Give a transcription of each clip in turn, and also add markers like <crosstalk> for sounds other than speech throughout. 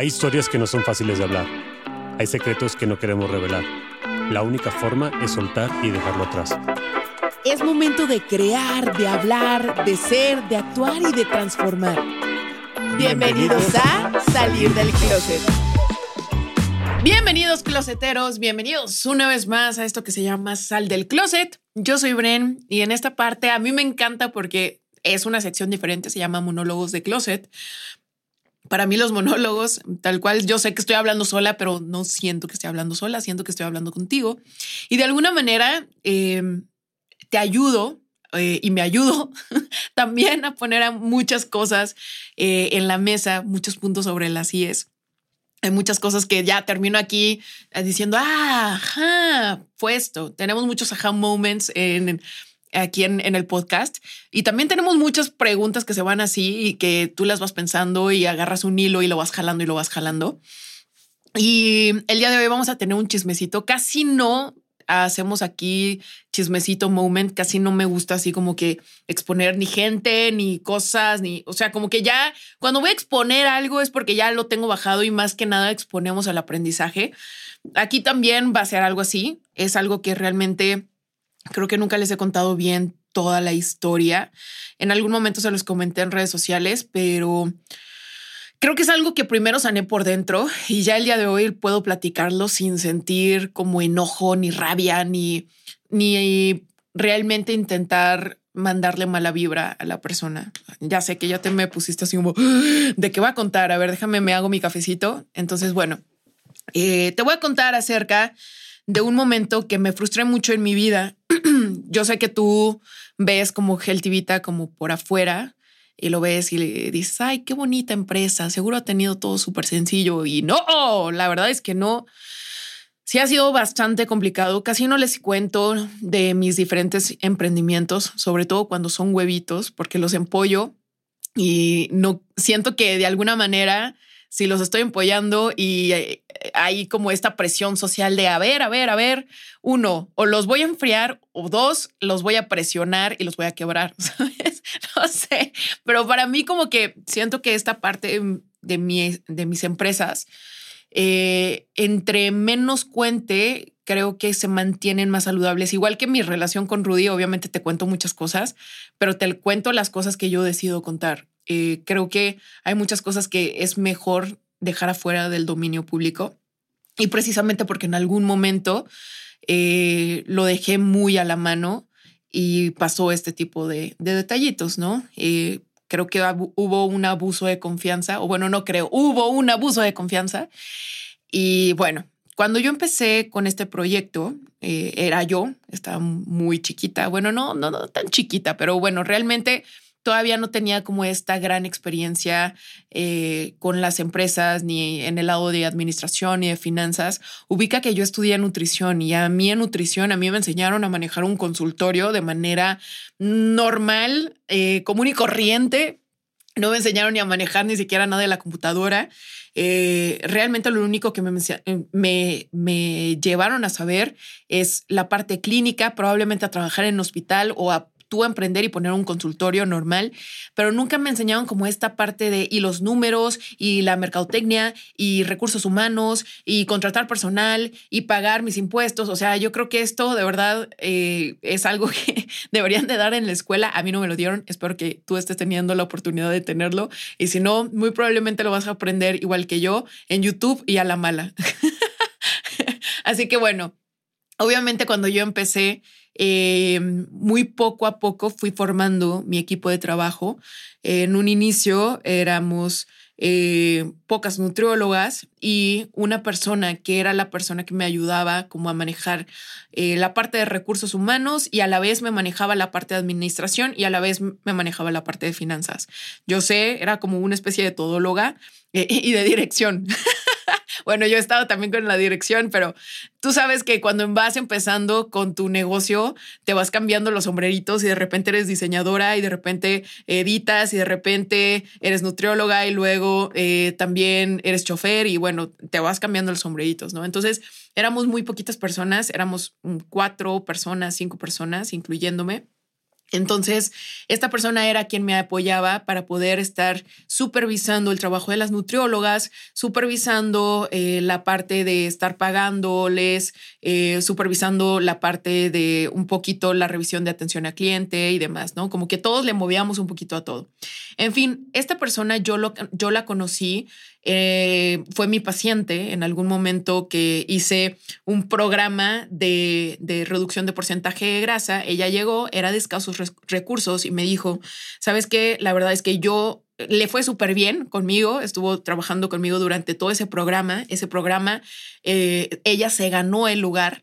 Hay historias que no son fáciles de hablar. Hay secretos que no queremos revelar. La única forma es soltar y dejarlo atrás. Es momento de crear, de hablar, de ser, de actuar y de transformar. Bienvenidos a Salir del Closet. Bienvenidos closeteros, bienvenidos una vez más a esto que se llama Sal del Closet. Yo soy Bren y en esta parte a mí me encanta porque es una sección diferente, se llama Monólogos de Closet. Para mí los monólogos, tal cual, yo sé que estoy hablando sola, pero no siento que estoy hablando sola, siento que estoy hablando contigo. Y de alguna manera em, te ayudo eh, y me ayudo <laughs> también a poner muchas cosas eh, en la mesa, muchos puntos sobre las IES. Hay muchas cosas que ya termino aquí eh, diciendo, ah, ajá, puesto. Tenemos muchos aha moments en, aquí en, en, el podcast y también tenemos muchas preguntas que se van así y que tú las vas pensando y agarras un hilo y lo vas jalando y lo vas jalando. Y el día de hoy vamos a tener un chismecito. Casi no hacemos aquí chismecito moment, casi no me gusta así como que exponer ni gente, ni cosas, ni, o sea, como que ya cuando voy a exponer algo es porque ya lo tengo bajado y más que nada exponemos al aprendizaje. Aquí también va a ser algo así, es algo que realmente creo que nunca les he contado bien toda la historia. En algún momento se los comenté en redes sociales, pero Creo que es algo que primero sané por dentro y ya el día de hoy puedo platicarlo sin sentir como enojo, ni rabia, ni, ni realmente intentar mandarle mala vibra a la persona. Ya sé que ya te me pusiste así como de qué va a contar. A ver, déjame, me hago mi cafecito. Entonces, bueno, eh, te voy a contar acerca de un momento que me frustré mucho en mi vida. <clears throat> Yo sé que tú ves como Geltivita como por afuera, y lo ves y le dices, ay, qué bonita empresa, seguro ha tenido todo súper sencillo y no, la verdad es que no. Sí ha sido bastante complicado, casi no les cuento de mis diferentes emprendimientos, sobre todo cuando son huevitos, porque los empollo y no siento que de alguna manera si los estoy empollando y eh, hay como esta presión social de a ver, a ver, a ver, uno, o los voy a enfriar o dos, los voy a presionar y los voy a quebrar. <laughs> No sé, pero para mí como que siento que esta parte de, de mis empresas, eh, entre menos cuente, creo que se mantienen más saludables. Igual que mi relación con Rudy, obviamente te cuento muchas cosas, pero te cuento las cosas que yo decido contar. Eh, creo que hay muchas cosas que es mejor dejar afuera del dominio público y precisamente porque en algún momento eh, lo dejé muy a la mano y pasó este tipo de, detallitos, ¿no? Eh, creo que hubo un abuso de confianza, o bueno, no creo, hubo un abuso de confianza. Y bueno, cuando yo empecé con este proyecto, era yo, estaba muy chiquita, bueno, no, no, no tan chiquita, pero bueno, realmente todavía no tenía como esta gran experiencia eh, con las empresas ni en el lado de administración ni de finanzas. Ubica que yo estudié nutrición y a mí en nutrición, a mí me enseñaron a manejar un consultorio de manera normal, eh, común y corriente. No me enseñaron ni a manejar ni siquiera nada de la computadora. Eh, realmente lo único que me, me, me, llevaron a saber es la parte clínica, probablemente a trabajar en hospital o a tú emprender y poner un consultorio normal, pero nunca me enseñaron como esta parte de y los números y la mercadotecnia y recursos humanos y contratar personal y pagar mis impuestos. O sea, yo creo que esto de verdad eh, es algo <laughs> que deberían de dar en la escuela. A mí no me lo dieron. Espero que tú estés teniendo la oportunidad de tenerlo. Y si no, muy probablemente lo vas a aprender igual que yo en YouTube y a la mala. <laughs> Así que bueno, obviamente cuando yo empecé eh, muy poco a poco fui formando mi equipo de trabajo. en un inicio éramos eh, pocas nutriólogas y una persona que era la persona que me ayudaba como a manejar eh, la parte de recursos humanos y a la vez me manejaba la parte de administración y a la vez me manejaba la parte de finanzas. Yo sé, era como una especie de todóloga y de dirección. <laughs> Bueno, yo he estado también con la dirección, pero tú sabes que cuando vas empezando con tu negocio, te vas cambiando los sombreritos y de repente eres diseñadora y de repente editas y de repente eres nutrióloga y luego eh, también eres chofer y bueno, te vas cambiando los sombreritos, ¿no? Entonces, éramos muy poquitas personas, éramos cuatro personas, cinco personas, incluyéndome. Entonces, esta persona era quien me apoyaba para poder estar supervisando el trabajo de las nutriólogas, supervisando eh, la parte de estar pagándoles, eh, supervisando la parte de un poquito la revisión de atención al cliente y demás, ¿no? Como que todos le movíamos un poquito a todo. En fin, esta persona yo, lo, yo la conocí eh, fue mi paciente en algún momento que hice un programa de, de, reducción de porcentaje de grasa. Ella llegó, era de escasos recursos y me dijo, ¿sabes qué? La verdad es que yo le fue súper bien conmigo, estuvo trabajando conmigo durante todo ese programa. Ese programa, eh, ella se ganó el lugar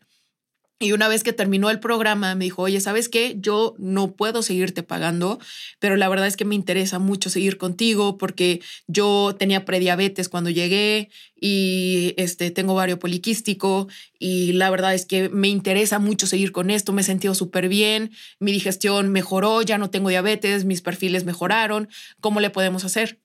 y una vez que terminó el programa, me dijo, oye, ¿sabes qué? Yo no puedo seguirte pagando, pero la verdad es que me interesa mucho seguir contigo porque yo tenía prediabetes cuando llegué y este, tengo vario poliquístico y la verdad es que me interesa mucho seguir con esto, me he sentido súper bien, mi digestión mejoró, ya no tengo diabetes, mis perfiles mejoraron, ¿cómo le podemos hacer?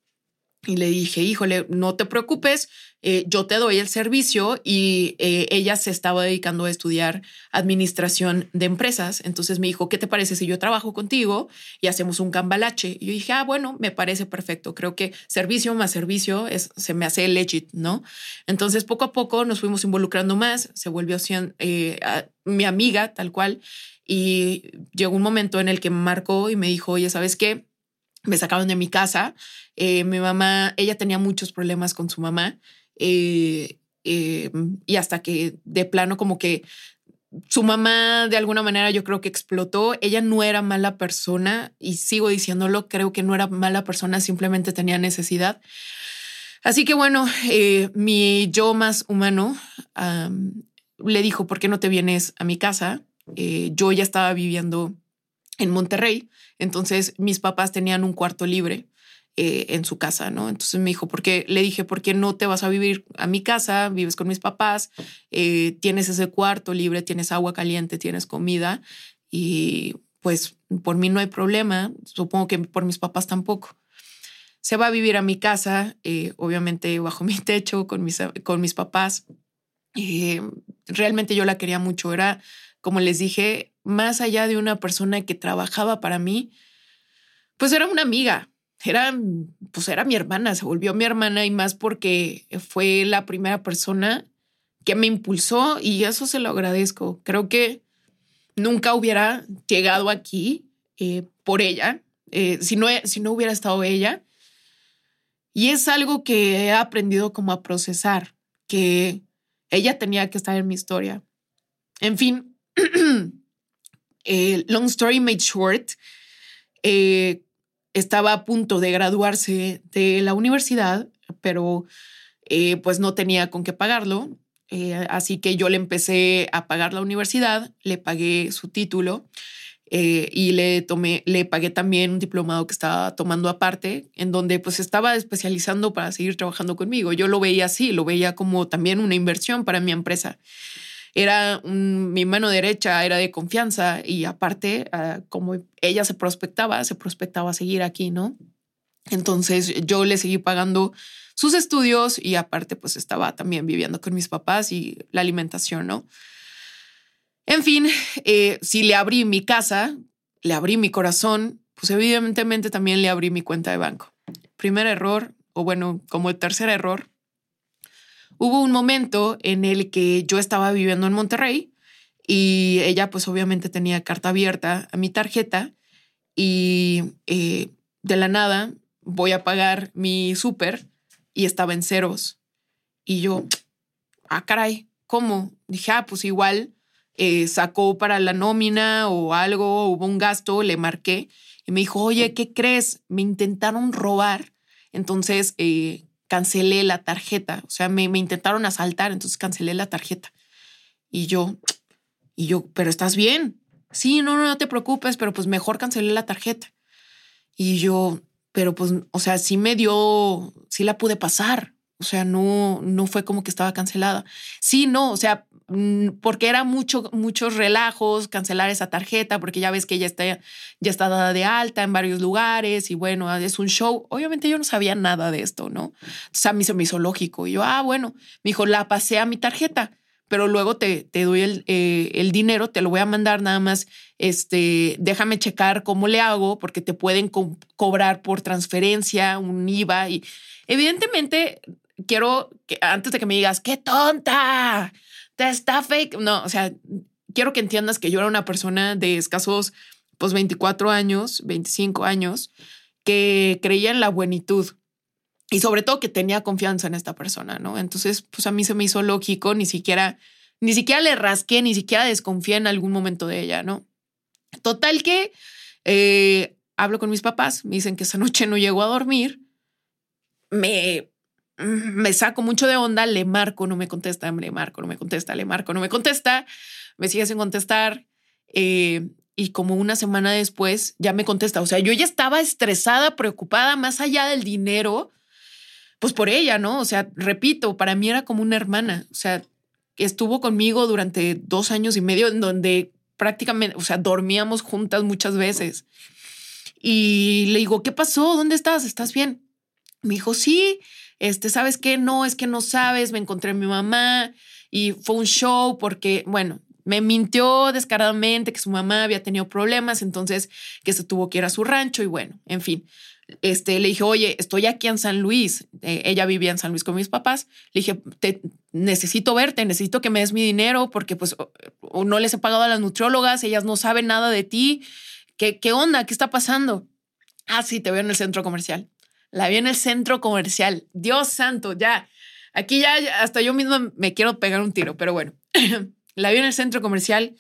Y le dije, híjole, no te preocupes, eh, yo te doy el servicio y eh, ella se estaba dedicando a estudiar administración de empresas. Entonces me dijo, ¿qué te parece si yo trabajo contigo y hacemos un cambalache? Y yo dije, ah, bueno, me parece perfecto. Creo que servicio más servicio es, se me hace legit, ¿no? Entonces poco a poco nos fuimos involucrando más, se volvió eh, mi amiga tal cual y llegó un momento en el que me marcó y me dijo, oye, ¿sabes qué? Me sacaron de mi casa. mi mamá, ella tenía muchos problemas con su mamá eh, eh, y hasta que de plano como que su mamá de alguna manera yo creo que explotó. Ella no era mala persona y sigo diciéndolo, creo que no era mala persona, simplemente tenía necesidad. Así que bueno, eh, mi yo más humano le dijo, ¿por qué no te vienes a mi casa? yo ya estaba viviendo en Monterrey, entonces mis papás tenían un cuarto libre eh, en su casa, ¿no? Entonces me dijo, ¿por qué? Le dije, ¿por qué no te vas a vivir a mi casa? Vives con mis papás, eh, tienes ese cuarto libre, tienes agua caliente, tienes comida y pues por mí no hay problema, supongo que por mis papás tampoco. Se va a vivir a mi casa, eh, obviamente bajo mi techo, con mis, con mis papás. realmente yo la quería mucho, era, como les dije, más allá de una persona que trabajaba para mí, pues era una amiga, era, pues era mi hermana, se volvió mi hermana y más porque fue la primera persona que me impulsó y eso se lo agradezco. Creo que nunca hubiera llegado aquí eh, por ella, eh, si, no, si no hubiera estado ella. Y es algo que he aprendido como a procesar, que ella tenía que estar en mi historia. En fin, <clears throat> eh, long story made short, estaba a punto de graduarse de la universidad, pero eh, pues no tenía con qué pagarlo. Eh, así que yo le empecé a pagar la universidad, le pagué su título eh, y le tomé, le pagué también un diplomado que estaba tomando aparte, en donde pues estaba especializando para seguir trabajando conmigo. Yo lo veía así, lo veía como también una inversión para mi empresa era mi mano derecha, era de confianza y aparte, ah, como ella se prospectaba, se prospectaba a seguir aquí, ¿no? Entonces yo le seguí pagando sus estudios y aparte pues estaba también viviendo con mis papás y la alimentación, ¿no? En fin, eh, si le abrí mi casa, le abrí mi corazón, pues evidentemente también le abrí mi cuenta de banco. Primer error, o bueno, como el tercer error, hubo un momento en el que yo estaba viviendo en Monterrey y ella pues obviamente tenía carta abierta a mi tarjeta y eh, de la nada voy a pagar mi súper y estaba en ceros. Y yo, ah, caray, ¿cómo? Dije, ah, pues igual eh, sacó para la nómina o algo, hubo un gasto, le marqué y me dijo, oye, ¿qué crees? Me intentaron robar. Entonces, eh, cancelé la tarjeta. O sea, me, intentaron asaltar, entonces cancelé la tarjeta. Y yo, y yo, pero estás bien. Sí, no, no, no te preocupes, pero pues mejor cancelé la tarjeta. Y yo, pero pues, o sea, sí me dio, sí la pude pasar. O sea, no, no fue como que estaba cancelada. Sí, no, o sea, porque era mucho, muchos relajos cancelar esa tarjeta, porque ya ves que ya está, ya está dada de alta en varios lugares y bueno, es un show. Obviamente yo no sabía nada de esto, ¿no? Entonces a me hizo lógico. Y yo, ah, bueno, me dijo, la pasé a mi tarjeta pero luego te, te doy el, eh, el, dinero, te lo voy a mandar nada más, este, déjame checar cómo le hago, porque te pueden co cobrar por transferencia, un IVA y evidentemente quiero que antes de que me digas, qué tonta, te está fake, no, o sea, quiero que entiendas que yo era una persona de escasos, pues 24 años, 25 años, que creía en la buenitud y sobre todo que tenía confianza en esta persona, ¿no? Entonces, pues a mí se me hizo lógico, ni siquiera, ni siquiera le rasqué, ni siquiera desconfié en algún momento de ella, ¿no? Total que eh, hablo con mis papás, me dicen que esa noche no llegó a dormir, me, <laughs> me saco mucho de onda, le marco, no me contesta, le marco, no me contesta, le marco, no me contesta, me sigue sin contestar. Eh, y como una semana después ya me contesta. O sea, yo ya estaba estresada, preocupada, más allá del dinero, pues por ella, ¿no? O sea, repito, para mí era como una hermana. O sea, estuvo conmigo durante dos años y medio en donde prácticamente, o sea, dormíamos juntas muchas veces. Y le digo, ¿qué pasó? ¿Dónde estás? ¿Estás bien? Me dijo, sí, este, ¿sabes qué? No, es que no sabes, me encontré a mi mamá y fue un show porque, bueno, me mintió descaradamente que su mamá había tenido problemas, entonces que se tuvo que ir a su rancho y bueno, en fin. Este, le dije, oye, estoy aquí en San Luis. Eh, ella vivía en San Luis con mis papás. Le dije, te, necesito verte, necesito que me des mi dinero porque pues no les he pagado a las nutriólogas, ellas no saben nada de ti. ¿Qué, ¿Qué onda? ¿Qué está pasando? Ah, sí, te veo en el centro comercial. La vi en el centro comercial. Dios santo, ya. Aquí ya hasta yo mismo me quiero pegar un tiro, pero bueno. <clears throat> La vi en el centro comercial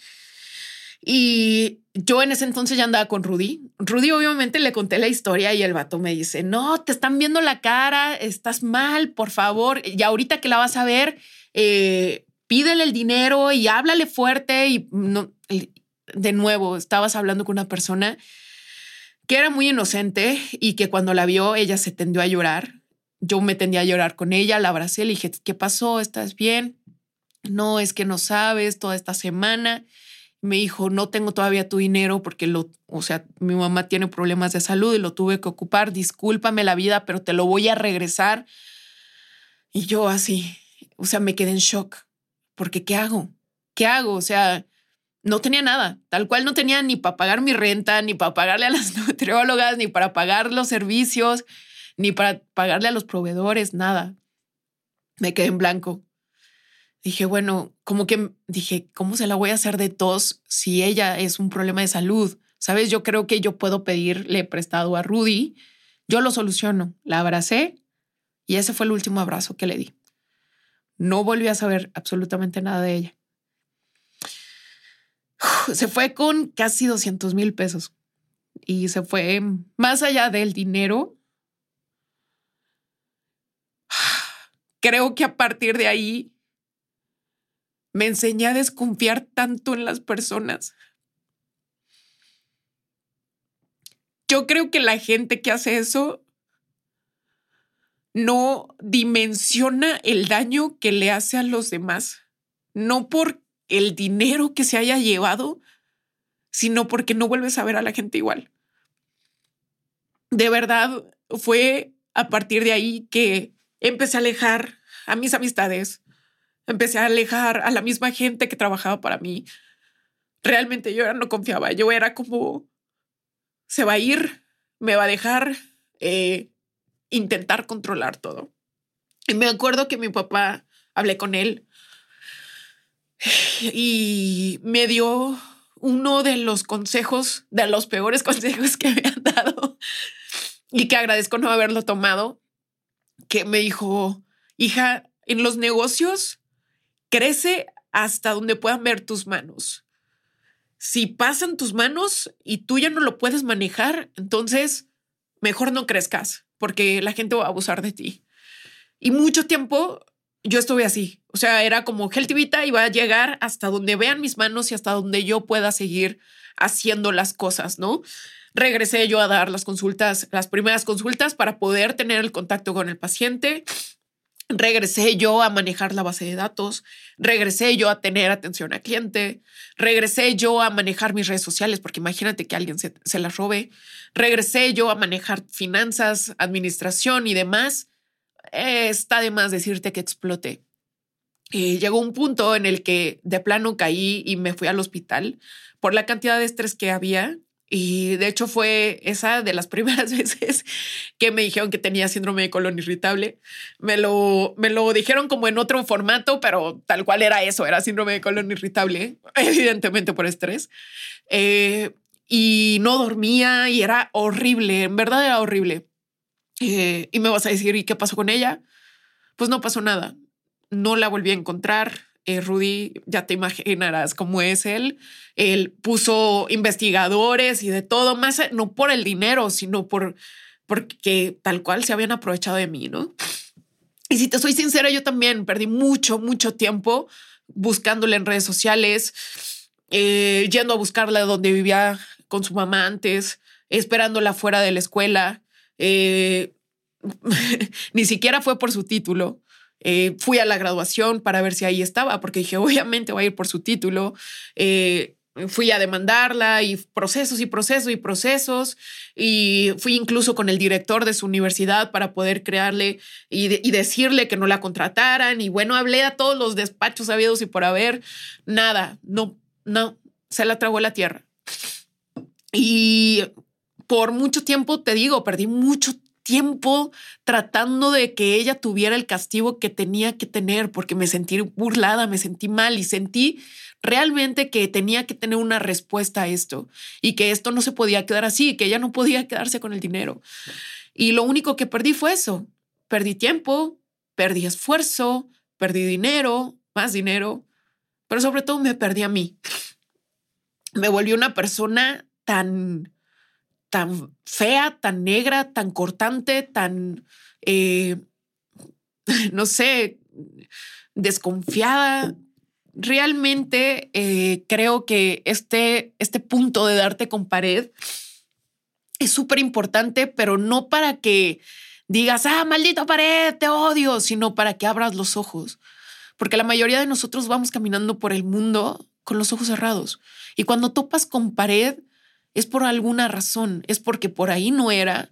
y yo en ese entonces ya andaba con Rudy. Rudy obviamente le conté la historia y el vato me dice, no, te están viendo la cara, estás mal, por favor. Y ahorita que la vas a ver, eh, pídele el dinero y háblale fuerte. Y, no, de nuevo, estabas hablando con una persona que era muy inocente y que cuando la vio, ella se tendió a llorar. Yo me tendía a llorar con ella, la abracé, le dije, ¿qué pasó? ¿Estás bien? no, es que no sabes, toda esta semana. Me dijo, no tengo todavía tu dinero porque lo, o sea, mi mamá tiene problemas de salud y lo tuve que ocupar. Discúlpame la vida, pero te lo voy a regresar. Y yo así, o sea, me quedé en shock porque ¿qué hago? ¿Qué hago? O sea, no tenía nada, tal cual no tenía ni para pagar mi renta, ni para pagarle a las <laughs> nutriólogas, ni para pagar los servicios, ni para pagarle a los proveedores, nada. Me quedé en blanco dije, bueno, como que dije, ¿cómo se la voy a hacer de tos si ella es un problema de salud? Sabes, yo creo que yo puedo pedirle prestado a Rudy, yo lo soluciono. La abracé y ese fue el último abrazo que le di. No volví a saber absolutamente nada de ella. <laughs> Se fue con casi 200 mil pesos y se fue más allá del dinero. <sighs> Creo que a partir de ahí me enseñé a desconfiar tanto en las personas. Yo creo que la gente que hace eso no dimensiona el daño que le hace a los demás, no por el dinero que se haya llevado, sino porque no vuelves a ver a la gente igual. De verdad, fue a partir de ahí que empecé a alejar a mis amistades, Empecé a alejar a la misma gente que trabajaba para mí. Realmente yo no confiaba. Yo era como, se va a ir, me va a dejar, eh, intentar controlar todo. Y me acuerdo que mi papá, hablé con él y me dio uno de los consejos, de los peores consejos que me han dado y que agradezco no haberlo tomado, que me dijo, hija, en los negocios crece hasta donde puedan ver tus manos. Si pasan tus manos y tú ya no lo puedes manejar, entonces mejor no crezcas porque la gente va a abusar de ti. Y mucho tiempo yo estuve así. O sea, era como Vita y va a llegar hasta donde vean mis manos y hasta donde yo pueda seguir haciendo las cosas, ¿no? Regresé yo a dar las consultas, las primeras consultas para poder tener el contacto con el paciente regresé yo a manejar la base de datos, regresé yo a tener atención al cliente, regresé yo a manejar mis redes sociales, porque imagínate que alguien se, las robe, regresé yo a manejar finanzas, administración y demás. Está de más decirte que exploté. eh, llegó un punto en el que de plano caí y me fui al hospital por la cantidad de estrés que había. Y de hecho fue esa de las <laughs> primeras veces que me dijeron que tenía síndrome de colon irritable. Me lo, me lo dijeron como en otro formato, pero tal cual era eso, era síndrome de colon irritable, <laughs> evidentemente por estrés. Eh, y no dormía y era horrible, en verdad era horrible. Eh, y me vas a decir, ¿y qué pasó con ella? Pues no pasó nada. No la volví a encontrar. Eh, Rudy, ya te imaginarás cómo es él. Él puso investigadores y de todo, más no por el dinero, sino por porque tal cual se habían aprovechado de mí, ¿no? Y si te soy sincera, yo también perdí mucho, mucho tiempo buscándole en redes sociales, eh, yendo a buscarla donde vivía con su mamá antes, esperándola fuera de la escuela. Eh, <laughs> ni siquiera fue por su título. Eh, fui a la graduación para ver si ahí estaba, porque dije, <laughs> obviamente va a ir por su título. Eh, fui a demandarla y procesos y procesos y procesos. Y fui incluso con el director de su universidad para poder crearle y, y decirle que no la contrataran. Y bueno, hablé a todos los despachos habidos y por haber. Nada, no, no, se la tragó la tierra. Y por mucho tiempo, te digo, perdí mucho tiempo tratando de que ella tuviera el castigo que tenía que tener, porque me sentí burlada, me sentí mal y sentí realmente que tenía que tener una respuesta a esto y que esto no se podía quedar así, que ella no podía quedarse con el dinero. Y lo único que perdí fue eso. Perdí tiempo, perdí esfuerzo, perdí dinero, más dinero, pero sobre todo me perdí a mí. Me volví una persona tan, tan fea, tan negra, tan cortante, tan, eh, <laughs> no sé, desconfiada. Realmente eh, creo que este, este punto de darte con pared es súper importante, pero no para que digas, ah, maldita pared, te odio, sino para que abras los ojos. Porque la mayoría de nosotros vamos caminando por el mundo con los ojos cerrados. Y cuando topas con pared, es por alguna razón, es porque por ahí no era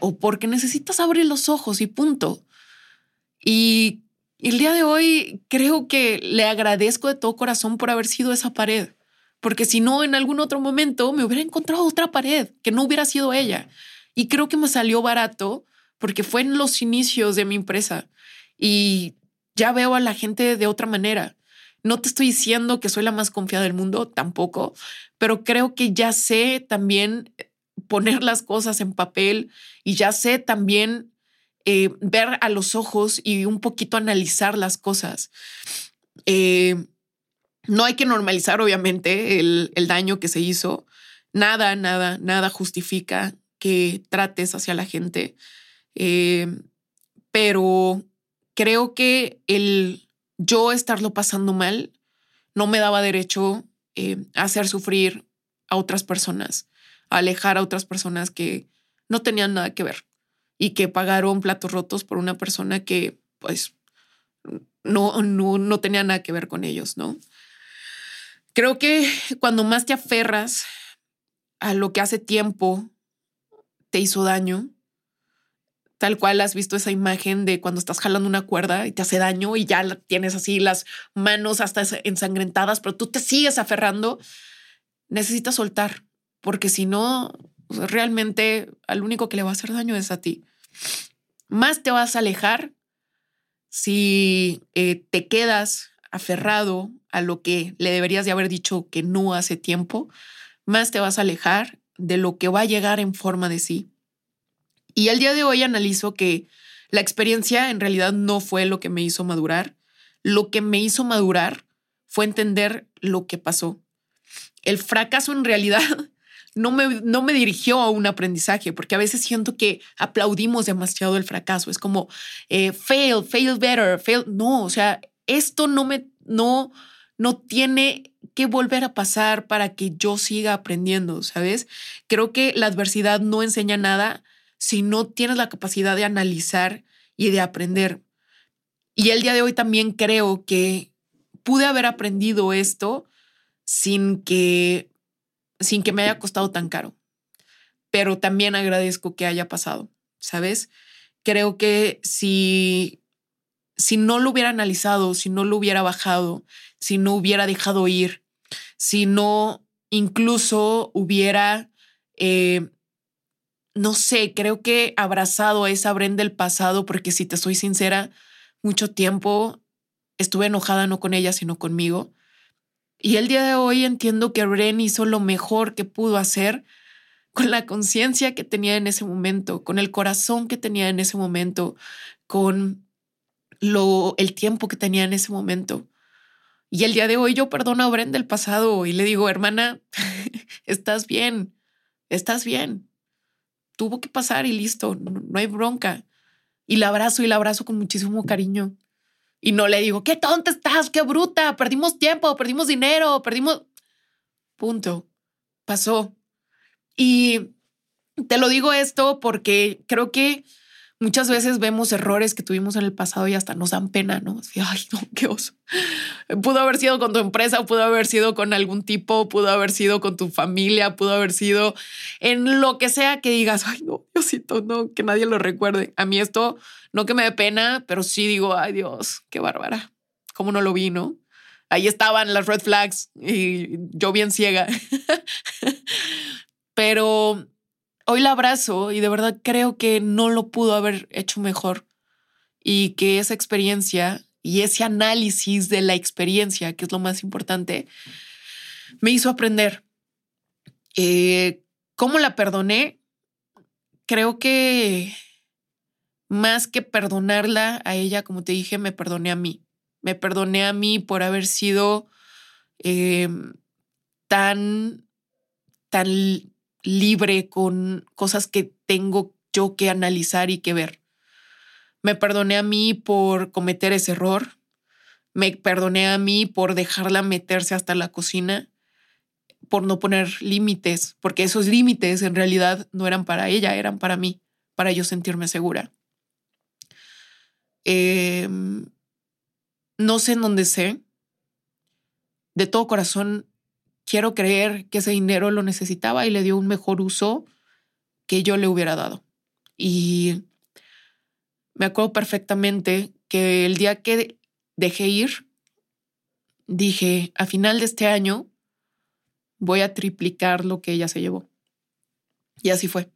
o porque necesitas abrir los ojos y punto. Y el día de hoy creo que le agradezco de todo corazón por haber sido esa pared, porque si no, en algún otro momento me hubiera encontrado otra pared que no hubiera sido ella. Y creo que me salió barato porque fue en los inicios de mi empresa y ya veo a la gente de otra manera. No te estoy diciendo que soy la más confiada del mundo, tampoco, pero creo que ya sé también eh, poner las cosas en papel y ya sé también eh, ver a los ojos y un poquito analizar las cosas. Eh, no hay que normalizar, obviamente, el, daño que se hizo. Nada, nada, nada justifica que trates hacia la gente. pero creo que el yo estarlo pasando mal no me daba derecho eh, hacer sufrir a otras personas, alejar a otras personas que no tenían nada que ver y que pagaron platos rotos por una persona que pues no, no, no tenía nada que ver con ellos, ¿no? Creo que cuando más te aferras a lo que hace tiempo te hizo daño, tal cual has visto esa imagen de cuando estás jalando una cuerda y te hace daño y ya tienes así las manos hasta ensangrentadas, pero tú te sigues aferrando, necesitas soltar, porque si no, realmente al único que le va a hacer daño es a ti. Más te vas a alejar si eh, te quedas aferrado a lo que le deberías de haber dicho que no hace tiempo, más te vas a alejar de lo que va a llegar en forma de sí. Y el día de hoy analizo que la experiencia en realidad no fue lo que me hizo madurar. Lo que me hizo madurar fue entender lo que pasó. El fracaso en realidad <laughs> no me, no me dirigió a un aprendizaje, porque a veces siento que aplaudimos demasiado el fracaso. Es como eh, fail, fail better, fail. No, o sea, esto no me, no, no tiene que volver a pasar para que yo siga aprendiendo, ¿sabes? Creo que la adversidad no enseña nada, si no tienes la capacidad de analizar y de aprender. Y el día de hoy también creo que pude haber aprendido esto sin que, sin que me haya costado tan caro. Pero también agradezco que haya pasado, ¿sabes? Creo que si, si no lo hubiera analizado, si no lo hubiera bajado, si no hubiera dejado ir, si no incluso hubiera, eh, no sé, creo que abrazado a esa Bren del pasado, porque si te soy sincera, mucho tiempo estuve enojada no con ella, sino conmigo. Y el día de hoy entiendo que Bren hizo lo mejor que pudo hacer con la conciencia que tenía en ese momento, con el corazón que tenía en ese momento, con lo, el tiempo que tenía en ese momento. Y el día de hoy yo perdono a Bren del pasado y le digo, hermana, <laughs> estás bien, estás bien. Tuvo que pasar y listo, no, hay bronca. Y la abrazo y la abrazo con muchísimo cariño. Y no le digo, qué tonta estás, qué bruta, perdimos tiempo, perdimos dinero, perdimos... Punto. Pasó. Y te lo digo esto porque creo que muchas veces vemos errores que tuvimos en el pasado y hasta nos dan pena, ¿no? ay, no, qué oso. Pudo haber sido con tu empresa, pudo haber sido con algún tipo, pudo haber sido con tu familia, pudo haber sido en lo que sea que digas, ay, no, Diosito, no, que nadie lo recuerde. A mí esto, no que me dé pena, pero sí digo, ay, Dios, qué bárbara. ¿Cómo no lo vi, no? Ahí estaban las red flags y yo bien ciega. <laughs> pero hoy la abrazo y de verdad creo que no lo pudo haber hecho mejor y que esa experiencia y ese análisis de la experiencia, que es lo más importante, me hizo aprender. Eh, ¿Cómo la perdoné? Creo que más que perdonarla a ella, como te dije, me perdoné a mí. Me perdoné a mí por haber sido eh, tan, tan libre con cosas que tengo yo que analizar y que ver. Me perdoné a mí por cometer ese error. Me perdoné a mí por dejarla meterse hasta la cocina, por no poner límites, porque esos límites en realidad no eran para ella, eran para mí, para yo sentirme segura. Em, no sé en dónde sé. De todo corazón quiero creer que ese dinero lo necesitaba y le dio un mejor uso que yo le hubiera dado. Y me acuerdo perfectamente que el día que dejé ir, dije, a final de este año voy a triplicar lo que ella se llevó. Y así fue.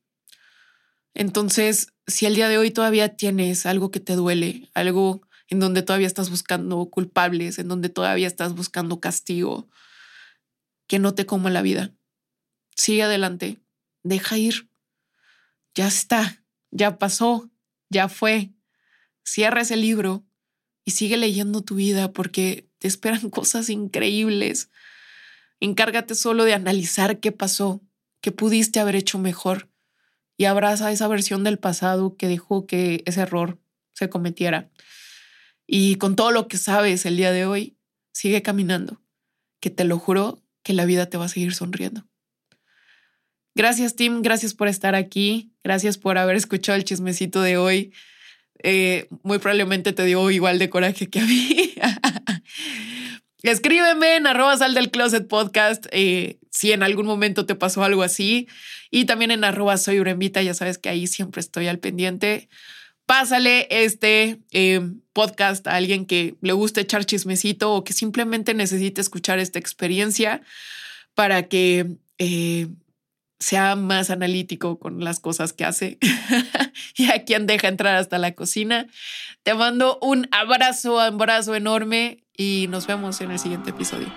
Entonces, si el día de hoy todavía tienes algo que te duele, algo en donde todavía estás buscando culpables, en donde todavía estás buscando castigo, que no te coma la vida. Sigue adelante, deja ir. Ya está, ya pasó, ya fue. Cierra ese libro y sigue leyendo tu vida porque te esperan <laughs> cosas increíbles. Encárgate solo de analizar qué pasó, qué pudiste haber hecho mejor y abraza esa versión del pasado que dejó que ese error se cometiera. Y con todo lo que sabes el día de hoy, sigue caminando, que te lo juro, que la vida te va a seguir sonriendo. Gracias, Tim. Gracias por estar aquí. Gracias por haber escuchado el chismecito de hoy. Eh, muy probablemente te dio igual de coraje que a mí. <laughs> Escríbeme en arroba sal del closet podcast eh, si en algún momento te pasó algo así. Y también en arroba soy Urembita, ya sabes que ahí siempre estoy al pendiente pásale este eh, podcast a alguien que le guste echar chismecito o que simplemente necesite escuchar esta experiencia para que eh, sea más analítico con las cosas que hace <laughs> y a quien deja entrar hasta la cocina. Te mando un abrazo, abrazo enorme y nos vemos en el siguiente episodio.